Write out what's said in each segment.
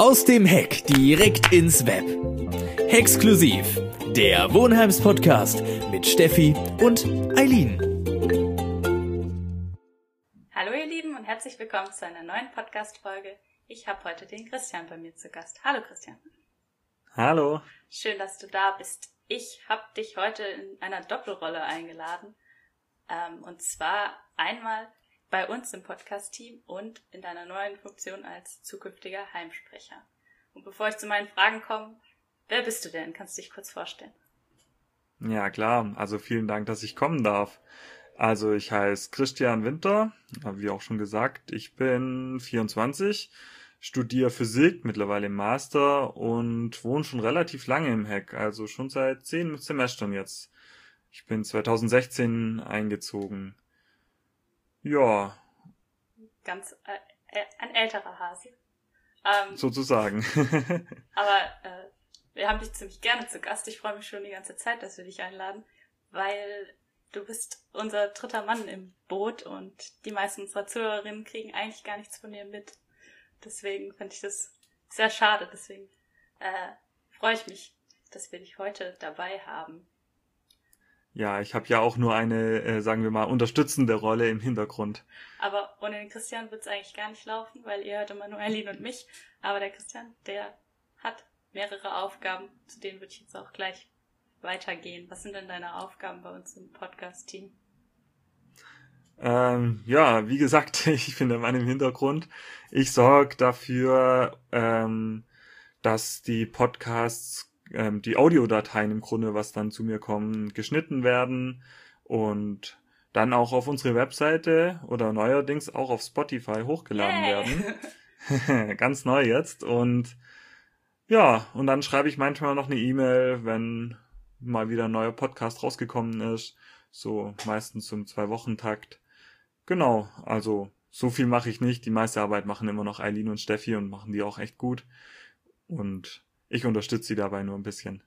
Aus dem Heck direkt ins Web. Exklusiv. Der Wohnheims Podcast mit Steffi und Eileen. Hallo ihr Lieben und herzlich willkommen zu einer neuen Podcast Folge. Ich habe heute den Christian bei mir zu Gast. Hallo Christian. Hallo. Schön, dass du da bist. Ich habe dich heute in einer Doppelrolle eingeladen. Ähm, und zwar einmal bei uns im Podcast-Team und in deiner neuen Funktion als zukünftiger Heimsprecher. Und bevor ich zu meinen Fragen komme, wer bist du denn? Kannst du dich kurz vorstellen? Ja, klar. Also vielen Dank, dass ich kommen darf. Also ich heiße Christian Winter, wie auch schon gesagt. Ich bin 24, studiere Physik, mittlerweile im Master und wohne schon relativ lange im Heck, also schon seit zehn Semestern jetzt. Ich bin 2016 eingezogen. Ja. Ganz äh, äh, ein älterer Hase. Ähm, Sozusagen. aber äh, wir haben dich ziemlich gerne zu Gast. Ich freue mich schon die ganze Zeit, dass wir dich einladen, weil du bist unser dritter Mann im Boot und die meisten unserer Zuhörerinnen kriegen eigentlich gar nichts von dir mit. Deswegen finde ich das sehr schade. Deswegen äh, freue ich mich, dass wir dich heute dabei haben. Ja, ich habe ja auch nur eine, äh, sagen wir mal, unterstützende Rolle im Hintergrund. Aber ohne den Christian wird es eigentlich gar nicht laufen, weil ihr hört immer nur Eileen und mich. Aber der Christian, der hat mehrere Aufgaben, zu denen würde ich jetzt auch gleich weitergehen. Was sind denn deine Aufgaben bei uns im Podcast-Team? Ähm, ja, wie gesagt, ich bin der Mann im Hintergrund. Ich sorge dafür, ähm, dass die Podcasts ähm, die Audiodateien im Grunde, was dann zu mir kommen, geschnitten werden und dann auch auf unsere Webseite oder neuerdings auch auf Spotify hochgeladen hey. werden. Ganz neu jetzt. Und ja, und dann schreibe ich manchmal noch eine E-Mail, wenn mal wieder ein neuer Podcast rausgekommen ist. So meistens zum Zwei-Wochen-Takt. Genau, also so viel mache ich nicht. Die meiste Arbeit machen immer noch Eileen und Steffi und machen die auch echt gut. Und ich unterstütze sie dabei nur ein bisschen.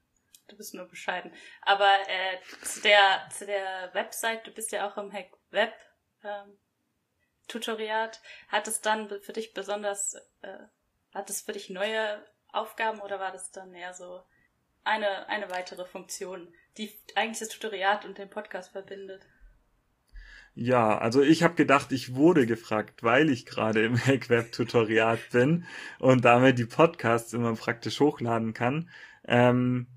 Du bist nur bescheiden. Aber äh, zu der zu der Website, du bist ja auch im Hack Web ähm, Tutoriat. Hat es dann für dich besonders, äh, hat es für dich neue Aufgaben oder war das dann eher so eine eine weitere Funktion, die eigentlich das Tutoriat und den Podcast verbindet? Ja, also ich habe gedacht, ich wurde gefragt, weil ich gerade im Hackweb-Tutoriat bin und damit die Podcasts immer praktisch hochladen kann. Ähm,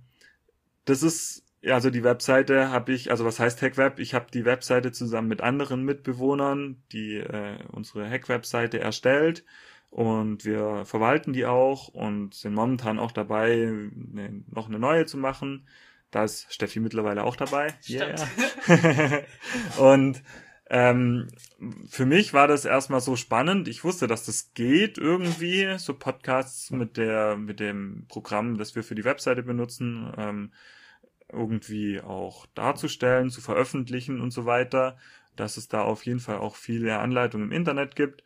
das ist, also die Webseite habe ich, also was heißt Hackweb? Ich habe die Webseite zusammen mit anderen Mitbewohnern, die äh, unsere Hackweb-Seite erstellt und wir verwalten die auch und sind momentan auch dabei, ne, noch eine neue zu machen. Da ist Steffi mittlerweile auch dabei. Stimmt. Yeah. und ähm, für mich war das erstmal so spannend. Ich wusste, dass das geht irgendwie, so Podcasts mit der, mit dem Programm, das wir für die Webseite benutzen, ähm, irgendwie auch darzustellen, zu veröffentlichen und so weiter, dass es da auf jeden Fall auch viele Anleitungen im Internet gibt.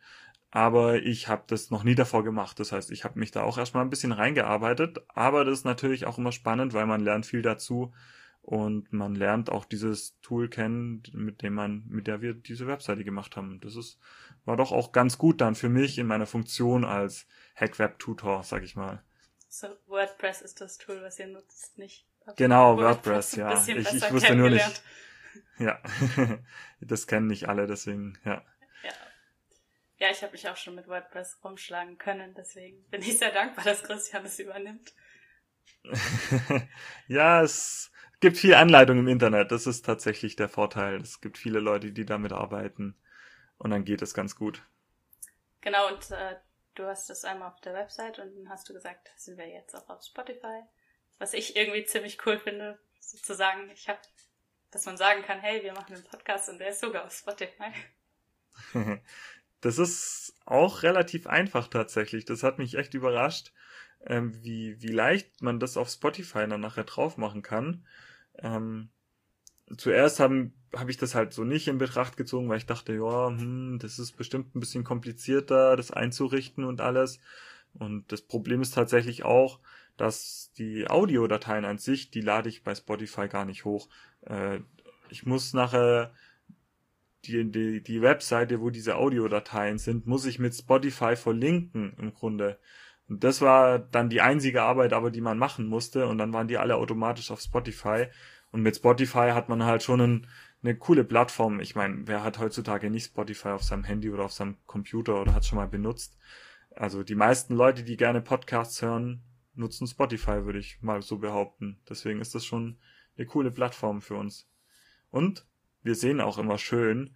Aber ich habe das noch nie davor gemacht. Das heißt, ich habe mich da auch erstmal ein bisschen reingearbeitet. Aber das ist natürlich auch immer spannend, weil man lernt viel dazu und man lernt auch dieses Tool kennen, mit dem man, mit der wir diese Webseite gemacht haben. Das ist, war doch auch ganz gut dann für mich in meiner Funktion als Hackweb-Tutor, sag ich mal. So, WordPress ist das Tool, was ihr nutzt, nicht? Genau, WordPress, WordPress ja. Ich, ich wusste nur nicht. Ja, das kennen nicht alle, deswegen, ja. Ja, ja ich habe mich auch schon mit WordPress rumschlagen können, deswegen bin ich sehr dankbar, dass Christian es übernimmt. ja, es gibt viel Anleitung im Internet. Das ist tatsächlich der Vorteil. Es gibt viele Leute, die damit arbeiten. Und dann geht es ganz gut. Genau, und äh, du hast das einmal auf der Website und dann hast du gesagt, sind wir jetzt auch auf Spotify. Was ich irgendwie ziemlich cool finde, sozusagen, ich habe, dass man sagen kann, hey, wir machen einen Podcast und der ist sogar auf Spotify. das ist auch relativ einfach tatsächlich. Das hat mich echt überrascht, ähm, wie, wie leicht man das auf Spotify dann nachher drauf machen kann. Ähm, zuerst haben habe ich das halt so nicht in Betracht gezogen, weil ich dachte, ja, hm, das ist bestimmt ein bisschen komplizierter, das einzurichten und alles. Und das Problem ist tatsächlich auch, dass die Audiodateien an sich, die lade ich bei Spotify gar nicht hoch. Äh, ich muss nachher die, die, die Webseite, wo diese Audiodateien sind, muss ich mit Spotify verlinken im Grunde. Und das war dann die einzige Arbeit, aber die man machen musste. Und dann waren die alle automatisch auf Spotify. Und mit Spotify hat man halt schon ein, eine coole Plattform. Ich meine, wer hat heutzutage nicht Spotify auf seinem Handy oder auf seinem Computer oder hat schon mal benutzt? Also die meisten Leute, die gerne Podcasts hören, nutzen Spotify, würde ich mal so behaupten. Deswegen ist das schon eine coole Plattform für uns. Und wir sehen auch immer schön,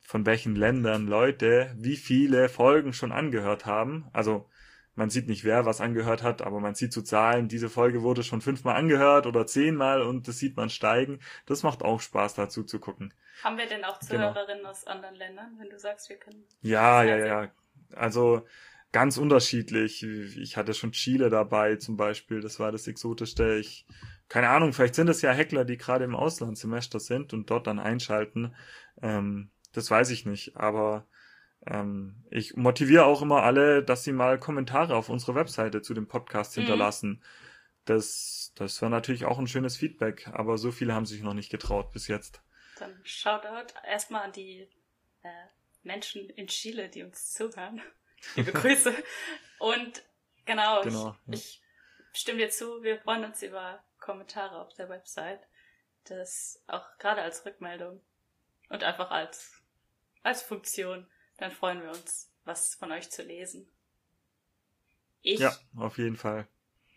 von welchen Ländern Leute wie viele Folgen schon angehört haben. Also man sieht nicht, wer was angehört hat, aber man sieht zu so Zahlen, diese Folge wurde schon fünfmal angehört oder zehnmal und das sieht man steigen. Das macht auch Spaß, dazu zu gucken. Haben wir denn auch genau. Zuhörerinnen genau. aus anderen Ländern, wenn du sagst, wir können? Ja, ja, ja. Also ganz unterschiedlich. Ich hatte schon Chile dabei zum Beispiel, das war das Exotischste. Ich, keine Ahnung, vielleicht sind es ja Heckler, die gerade im Auslandssemester sind und dort dann einschalten. Ähm, das weiß ich nicht, aber ähm, ich motiviere auch immer alle, dass sie mal Kommentare auf unserer Webseite zu dem Podcast mhm. hinterlassen. Das, das wäre natürlich auch ein schönes Feedback, aber so viele haben sich noch nicht getraut bis jetzt. Dann Shoutout erstmal an die äh, Menschen in Chile, die uns zuhören. Liebe Grüße. Und genau, genau ich, ja. ich stimme dir zu, wir freuen uns über Kommentare auf der Website. Das auch gerade als Rückmeldung und einfach als, als Funktion dann freuen wir uns, was von euch zu lesen. Ich, ja, auf jeden Fall.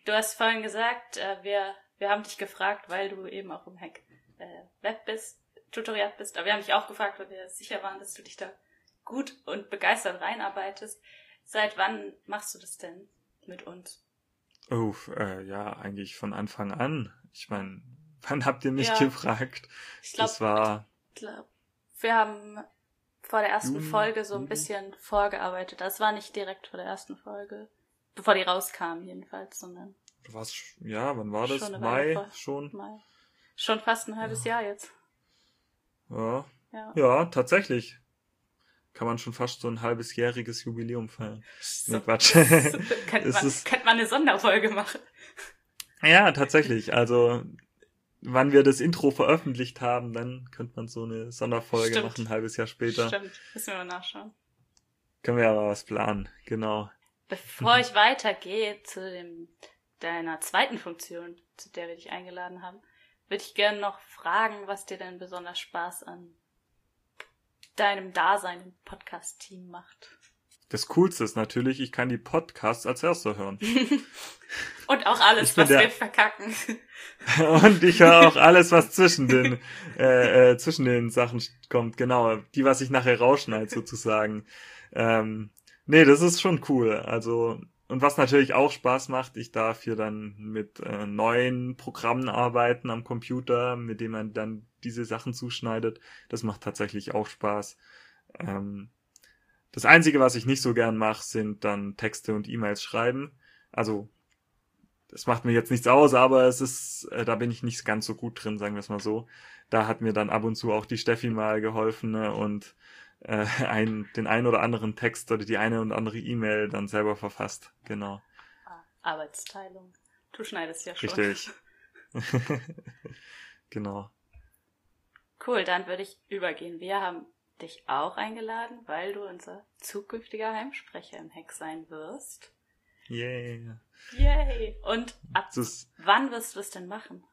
Du hast vorhin gesagt, äh, wir, wir haben dich gefragt, weil du eben auch im Hack äh, Web bist, Tutoriat bist, aber wir haben dich auch gefragt, weil wir sicher waren, dass du dich da gut und begeistert reinarbeitest. Seit wann machst du das denn mit uns? Oh, äh, ja, eigentlich von Anfang an. Ich meine, wann habt ihr mich ja, gefragt? Ich glaube, das war. Ich glaub, wir haben vor der ersten Juni, Folge so ein Juni. bisschen vorgearbeitet. Das war nicht direkt vor der ersten Folge, bevor die rauskam jedenfalls, sondern. Was? Ja, wann war das? Mai vor, schon. Mai. Schon fast ein halbes ja. Jahr jetzt. Ja. ja. Ja, tatsächlich. Kann man schon fast so ein halbes jähriges Jubiläum feiern. So. Nee, Quatsch. könnte, man, ist... könnte man eine Sonderfolge machen. Ja, tatsächlich. Also wann wir das Intro veröffentlicht haben, dann könnte man so eine Sonderfolge Stimmt. machen, ein halbes Jahr später. Stimmt, müssen wir mal nachschauen. Können wir ja mal was planen, genau. Bevor ich weitergehe zu dem, deiner zweiten Funktion, zu der wir dich eingeladen haben, würde ich gerne noch fragen, was dir denn besonders Spaß an deinem Dasein im Podcast-Team macht. Das Coolste ist natürlich, ich kann die Podcasts als erster hören. Und auch alles, was der... wir verkacken. Und ich höre auch alles, was zwischen den, äh, äh, zwischen den Sachen kommt. Genau, die, was ich nachher rausschneide sozusagen. Ähm, nee, das ist schon cool. Also, und was natürlich auch Spaß macht, ich darf hier dann mit äh, neuen Programmen arbeiten am Computer, mit dem man dann diese Sachen zuschneidet. Das macht tatsächlich auch Spaß. Ähm, das Einzige, was ich nicht so gern mache, sind dann Texte und E-Mails schreiben. Also, das macht mir jetzt nichts aus, aber es ist, äh, da bin ich nicht ganz so gut drin, sagen wir es mal so. Da hat mir dann ab und zu auch die Steffi mal geholfen ne, und äh, ein, den einen oder anderen Text oder die eine oder andere E-Mail dann selber verfasst. Genau. Ah, Arbeitsteilung. Du schneidest ja schon. Richtig. genau. Cool, dann würde ich übergehen. Wir haben dich auch eingeladen, weil du unser zukünftiger Heimsprecher im Hack sein wirst. Yay. Yay. Und ab wann wirst du es denn machen?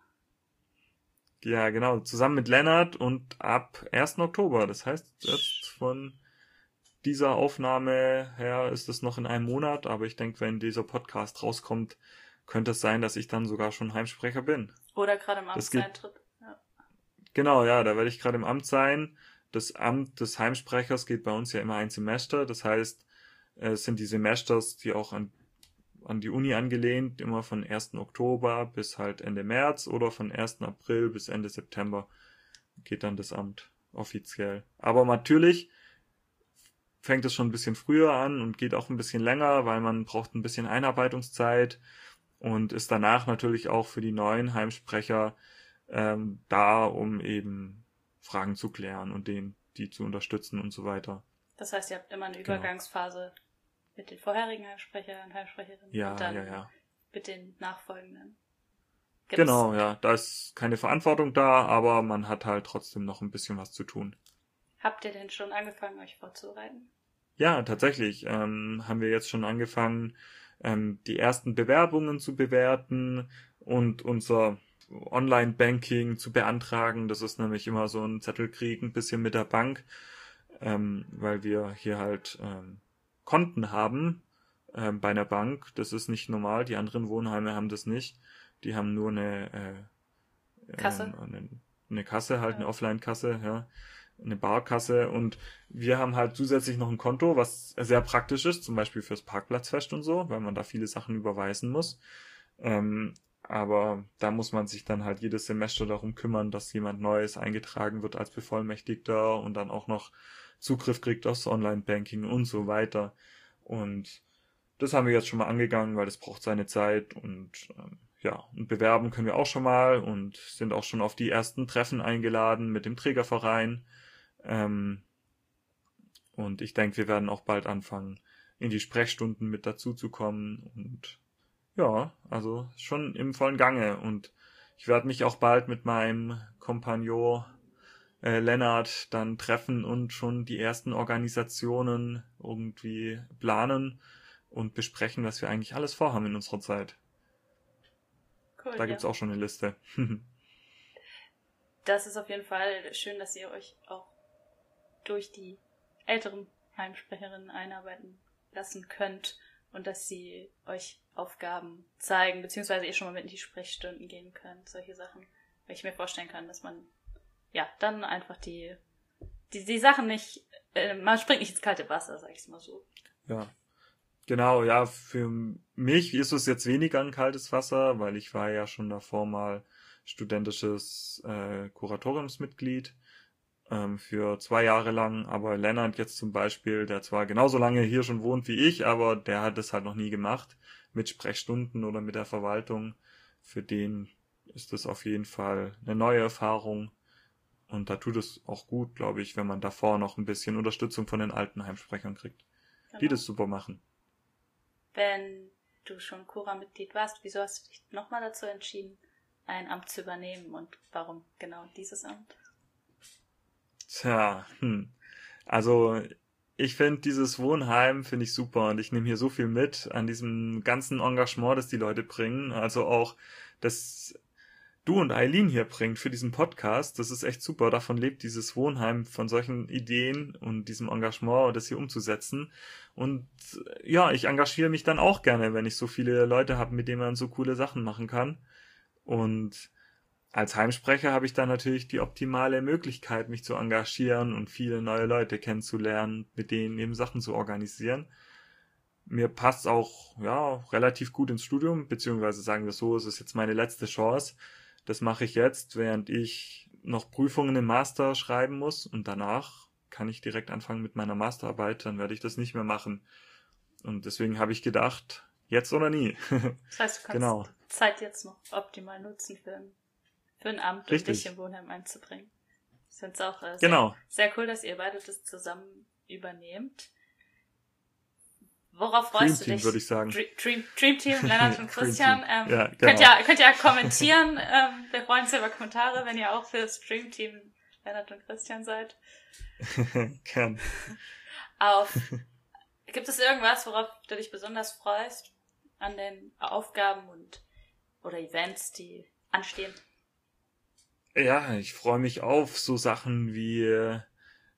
Ja, genau. Zusammen mit Lennart und ab 1. Oktober. Das heißt, jetzt von dieser Aufnahme her ist es noch in einem Monat, aber ich denke, wenn dieser Podcast rauskommt, könnte es sein, dass ich dann sogar schon Heimsprecher bin. Oder gerade im Amtseintritt. Ja. Genau, ja, da werde ich gerade im Amt sein das Amt des Heimsprechers geht bei uns ja immer ein Semester. Das heißt, es sind die Semesters, die auch an, an die Uni angelehnt, immer von 1. Oktober bis halt Ende März oder von 1. April bis Ende September geht dann das Amt offiziell. Aber natürlich fängt es schon ein bisschen früher an und geht auch ein bisschen länger, weil man braucht ein bisschen Einarbeitungszeit und ist danach natürlich auch für die neuen Heimsprecher ähm, da, um eben Fragen zu klären und den, die zu unterstützen und so weiter. Das heißt, ihr habt immer eine genau. Übergangsphase genau. mit den vorherigen Heimsprechern und Heimsprecherinnen ja, und dann ja, ja. mit den nachfolgenden. Gibt's genau, ja. Da ist keine Verantwortung da, aber man hat halt trotzdem noch ein bisschen was zu tun. Habt ihr denn schon angefangen, euch vorzubereiten? Ja, tatsächlich. Ähm, haben wir jetzt schon angefangen, ähm, die ersten Bewerbungen zu bewerten und unser Online-Banking zu beantragen. Das ist nämlich immer so ein Zettelkrieg, ein bisschen mit der Bank, ähm, weil wir hier halt ähm, Konten haben ähm, bei einer Bank. Das ist nicht normal. Die anderen Wohnheime haben das nicht. Die haben nur eine äh, Kasse. Ähm, eine, eine Kasse, halt Ja. eine Offline-Kasse, ja. Eine Barkasse und wir haben halt zusätzlich noch ein Konto, was sehr praktisch ist, zum Beispiel fürs Parkplatzfest und so, weil man da viele Sachen überweisen muss. Ähm, aber da muss man sich dann halt jedes Semester darum kümmern, dass jemand Neues eingetragen wird als Bevollmächtigter und dann auch noch Zugriff kriegt aufs Online-Banking und so weiter. Und das haben wir jetzt schon mal angegangen, weil das braucht seine Zeit und ähm, ja, und bewerben können wir auch schon mal und sind auch schon auf die ersten Treffen eingeladen mit dem Trägerverein. Ähm, und ich denke, wir werden auch bald anfangen, in die Sprechstunden mit dazu zu kommen und ja, also schon im vollen Gange und ich werde mich auch bald mit meinem Kompagnon äh, Lennart dann treffen und schon die ersten Organisationen irgendwie planen und besprechen, was wir eigentlich alles vorhaben in unserer Zeit. Cool. Da ja. gibt's auch schon eine Liste. Das ist auf jeden Fall schön, dass ihr euch auch durch die älteren Heimsprecherinnen einarbeiten lassen könnt und dass sie euch Aufgaben zeigen, beziehungsweise ihr schon mal mit in die Sprechstunden gehen könnt, solche Sachen. Weil ich mir vorstellen kann, dass man ja dann einfach die, die, die Sachen nicht, äh, man springt nicht ins kalte Wasser, sag ich mal so. Ja. Genau, ja, für mich ist es jetzt weniger ein kaltes Wasser, weil ich war ja schon davor mal studentisches äh, Kuratoriumsmitglied ähm, für zwei Jahre lang, aber Lennart jetzt zum Beispiel, der zwar genauso lange hier schon wohnt wie ich, aber der hat es halt noch nie gemacht mit Sprechstunden oder mit der Verwaltung. Für den ist das auf jeden Fall eine neue Erfahrung und da tut es auch gut, glaube ich, wenn man davor noch ein bisschen Unterstützung von den alten Heimsprechern kriegt, die Genau. das super machen. Wenn du schon Cura-Mitglied warst, wieso hast du dich nochmal dazu entschieden, ein Amt zu übernehmen und warum genau dieses Amt? Tja, hm. Also ich finde dieses Wohnheim finde ich super und ich nehme hier so viel mit an diesem ganzen Engagement, das die Leute bringen. Also auch, dass du und Eileen hier bringt für diesen Podcast. Das ist echt super. Davon lebt dieses Wohnheim von solchen Ideen und diesem Engagement, das hier umzusetzen. Und ja, ich engagiere mich dann auch gerne, wenn ich so viele Leute habe, mit denen man so coole Sachen machen kann. Und als Heimsprecher habe ich dann natürlich die optimale Möglichkeit, mich zu engagieren und viele neue Leute kennenzulernen, mit denen eben Sachen zu organisieren. Mir passt auch ja relativ gut ins Studium, beziehungsweise sagen wir so, es ist jetzt meine letzte Chance. Das mache ich jetzt, während ich noch Prüfungen im Master schreiben muss und danach kann ich direkt anfangen mit meiner Masterarbeit, dann werde ich das nicht mehr machen. Und deswegen habe ich gedacht, jetzt oder nie. Das heißt, du kannst Genau. Zeit jetzt noch optimal nutzen für für ein Amt Richtig. und dich im Wohnheim einzubringen. Ich finde es auch äh, sehr, genau. sehr cool, dass ihr beide das zusammen übernehmt. Worauf Dream freust du Team, dich? würde ich sagen. Dream, Dream, Dream Team, Lennart und Dream Christian. Ähm, Ja, könnt, genau. ihr, könnt ihr kommentieren. ähm, wir freuen uns über Kommentare, wenn ihr auch fürs Dream Team Lennart und Christian seid. Gern. Auf. Gibt es irgendwas, worauf du dich besonders freust an den Aufgaben und oder Events, die anstehen? Ja, ich freue mich auf so Sachen wie äh,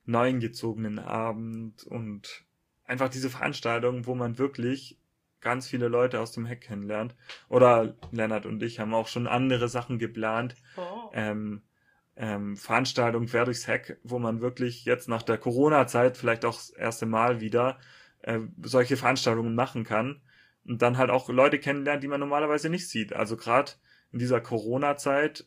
neuen Abend und einfach diese Veranstaltungen, wo man wirklich ganz viele Leute aus dem Heck kennenlernt. Oder Lennart und ich haben auch schon andere Sachen geplant. Oh. Ähm, ähm, Veranstaltung quer durchs Heck, wo man wirklich jetzt nach der Corona-Zeit vielleicht auch das erste Mal wieder äh, solche Veranstaltungen machen kann und dann halt auch Leute kennenlernt, die man normalerweise nicht sieht. Also gerade in dieser Corona-Zeit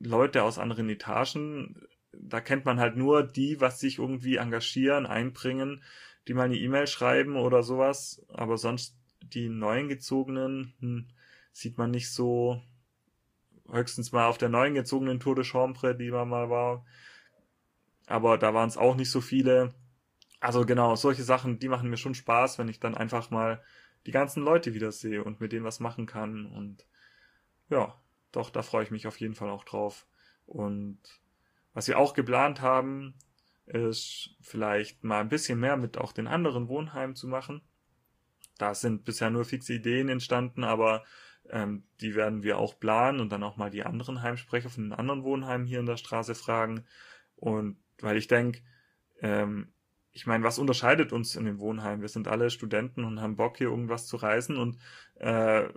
Leute aus anderen Etagen, da kennt man halt nur die, was sich irgendwie engagieren, einbringen, die mal eine E-Mail schreiben oder sowas, aber sonst die neuen gezogenen hm, sieht man nicht so höchstens mal auf der neuen gezogenen Tour de Chambre, die man mal war. Aber da waren es auch nicht so viele. Also genau, solche Sachen, die machen mir schon Spaß, wenn ich dann einfach mal die ganzen Leute wieder sehe und mit denen was machen kann. Und ja, doch, da freue ich mich auf jeden Fall auch drauf. Und was wir auch geplant haben, ist vielleicht mal ein bisschen mehr mit auch den anderen Wohnheimen zu machen. da sind bisher nur fixe Ideen entstanden, aber ähm, die werden wir auch planen und dann auch mal die anderen Heimsprecher von den anderen Wohnheimen hier in der Straße fragen. Und weil ich denke, ähm, ich meine, was unterscheidet uns in dem Wohnheim? Wir sind alle Studenten und haben Bock, hier irgendwas zu reisen und äh,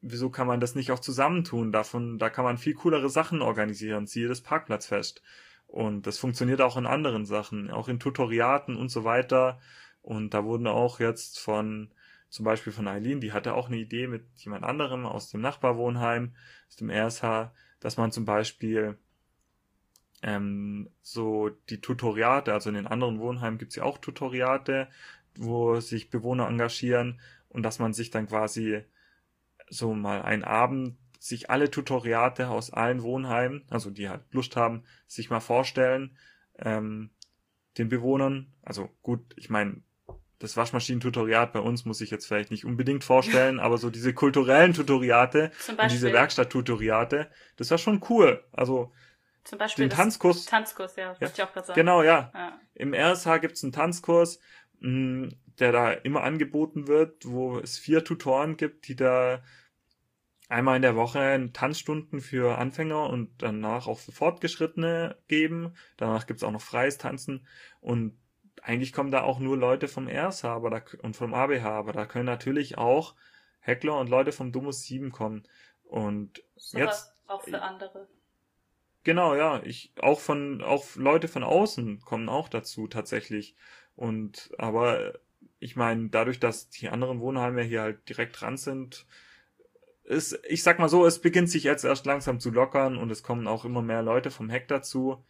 wieso kann man das nicht auch zusammentun? Davon, da kann man viel coolere Sachen organisieren, siehe das Parkplatzfest. Und das funktioniert auch in anderen Sachen, auch in Tutoriaten und so weiter. Und da wurden auch jetzt von, zum Beispiel von Eileen, die hatte auch eine Idee mit jemand anderem aus dem Nachbarwohnheim, aus dem RSH, dass man zum Beispiel ähm, so die Tutoriate, also in den anderen Wohnheimen gibt's ja auch Tutoriate, wo sich Bewohner engagieren und dass man sich dann quasi so mal einen Abend sich alle Tutoriate aus allen Wohnheimen, also die halt Lust haben, sich mal vorstellen, ähm, den Bewohnern. Also gut, ich meine, das Waschmaschinen-Tutoriat bei uns muss ich jetzt vielleicht nicht unbedingt vorstellen, aber so diese kulturellen Tutoriate und diese Werkstatt-Tutoriate, das war schon cool. Also zum Beispiel den Tanzkurs. Tanzkurs, ja, ja. ich auch gerade sagen. Genau, ja. ja. Im RSH gibt's einen Tanzkurs, mh, der da immer angeboten wird, wo es vier Tutoren gibt, die da einmal in der Woche Tanzstunden für Anfänger und danach auch für Fortgeschrittene geben. Danach gibt's auch noch freies Tanzen und eigentlich kommen da auch nur Leute vom RSH aber da, und vom ABH, aber da können natürlich auch Heckler und Leute vom Domus 7 kommen. Und so jetzt. Auch für andere. Genau, ja. Ich, auch von, auch Leute von außen kommen auch dazu tatsächlich. Und, aber ich meine, dadurch, dass die anderen Wohnheime hier halt direkt dran sind, ist, ich sag mal so, es beginnt sich jetzt erst langsam zu lockern und es kommen auch immer mehr Leute vom Heck dazu.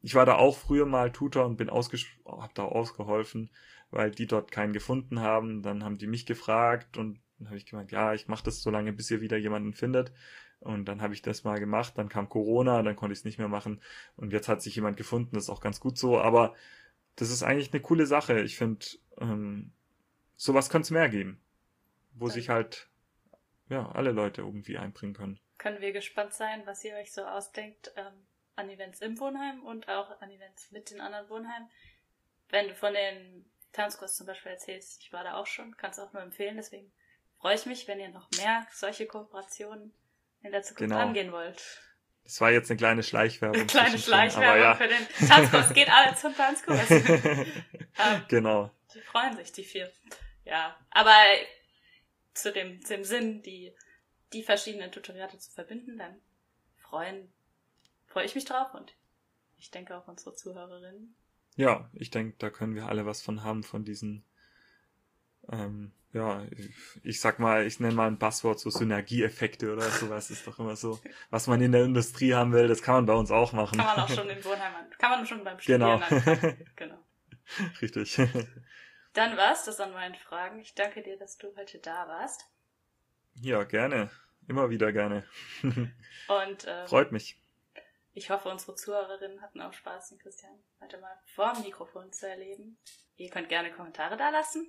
Ich war da auch früher mal Tutor und bin ausges hab da ausgeholfen, weil die dort keinen gefunden haben. Dann haben die mich gefragt und dann habe ich gemeint, ja, ich mache das so lange, bis ihr wieder jemanden findet. Und dann habe ich das mal gemacht, dann kam Corona, dann konnte ich es nicht mehr machen und jetzt hat sich jemand gefunden, das ist auch ganz gut so, aber das ist eigentlich eine coole Sache. Ich finde, ähm, sowas könnte es mehr geben, wo okay. sich halt ja, alle Leute irgendwie einbringen können. Können wir gespannt sein, was ihr euch so ausdenkt ähm, an Events im Wohnheim und auch an Events mit den anderen Wohnheimen. Wenn du von den Tanzkurs zum Beispiel erzählst, ich war da auch schon, kannst auch nur empfehlen, deswegen freue ich mich, wenn ihr noch mehr solche Kooperationen in der Zukunft genau. angehen wollt. Das war jetzt eine kleine Schleichwerbung. Eine kleine Schleichwerbung ja. für den Tanzkurs. Geht alle zum Tanzkurs. ähm, genau. Die freuen sich, die vier. Ja, aber zu dem, dem Sinn, die, die verschiedenen Tutoriate zu verbinden, dann freuen, freue ich mich drauf und ich denke auch unsere Zuhörerinnen. Ja, ich denke, da können wir alle was von haben, von diesen, ähm, ja, ich, sag mal, ich nenne mal ein Passwort, so Synergieeffekte oder sowas ist doch immer so, was man in der Industrie haben will, das kann man bei uns auch machen. Kann man auch schon im Wohnheim, kann man schon beim Studieren Genau. genau. Richtig. Dann war's das an meinen Fragen. Ich danke dir, dass du heute da warst. Ja, gerne. Immer wieder gerne. Und äh, freut mich. Ich hoffe, unsere Zuhörerinnen hatten auch Spaß, den Christian heute mal vor dem Mikrofon zu erleben. Ihr könnt gerne Kommentare da lassen.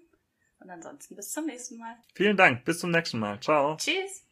Und ansonsten bis zum nächsten Mal. Vielen Dank. Bis zum nächsten Mal. Ciao. Tschüss.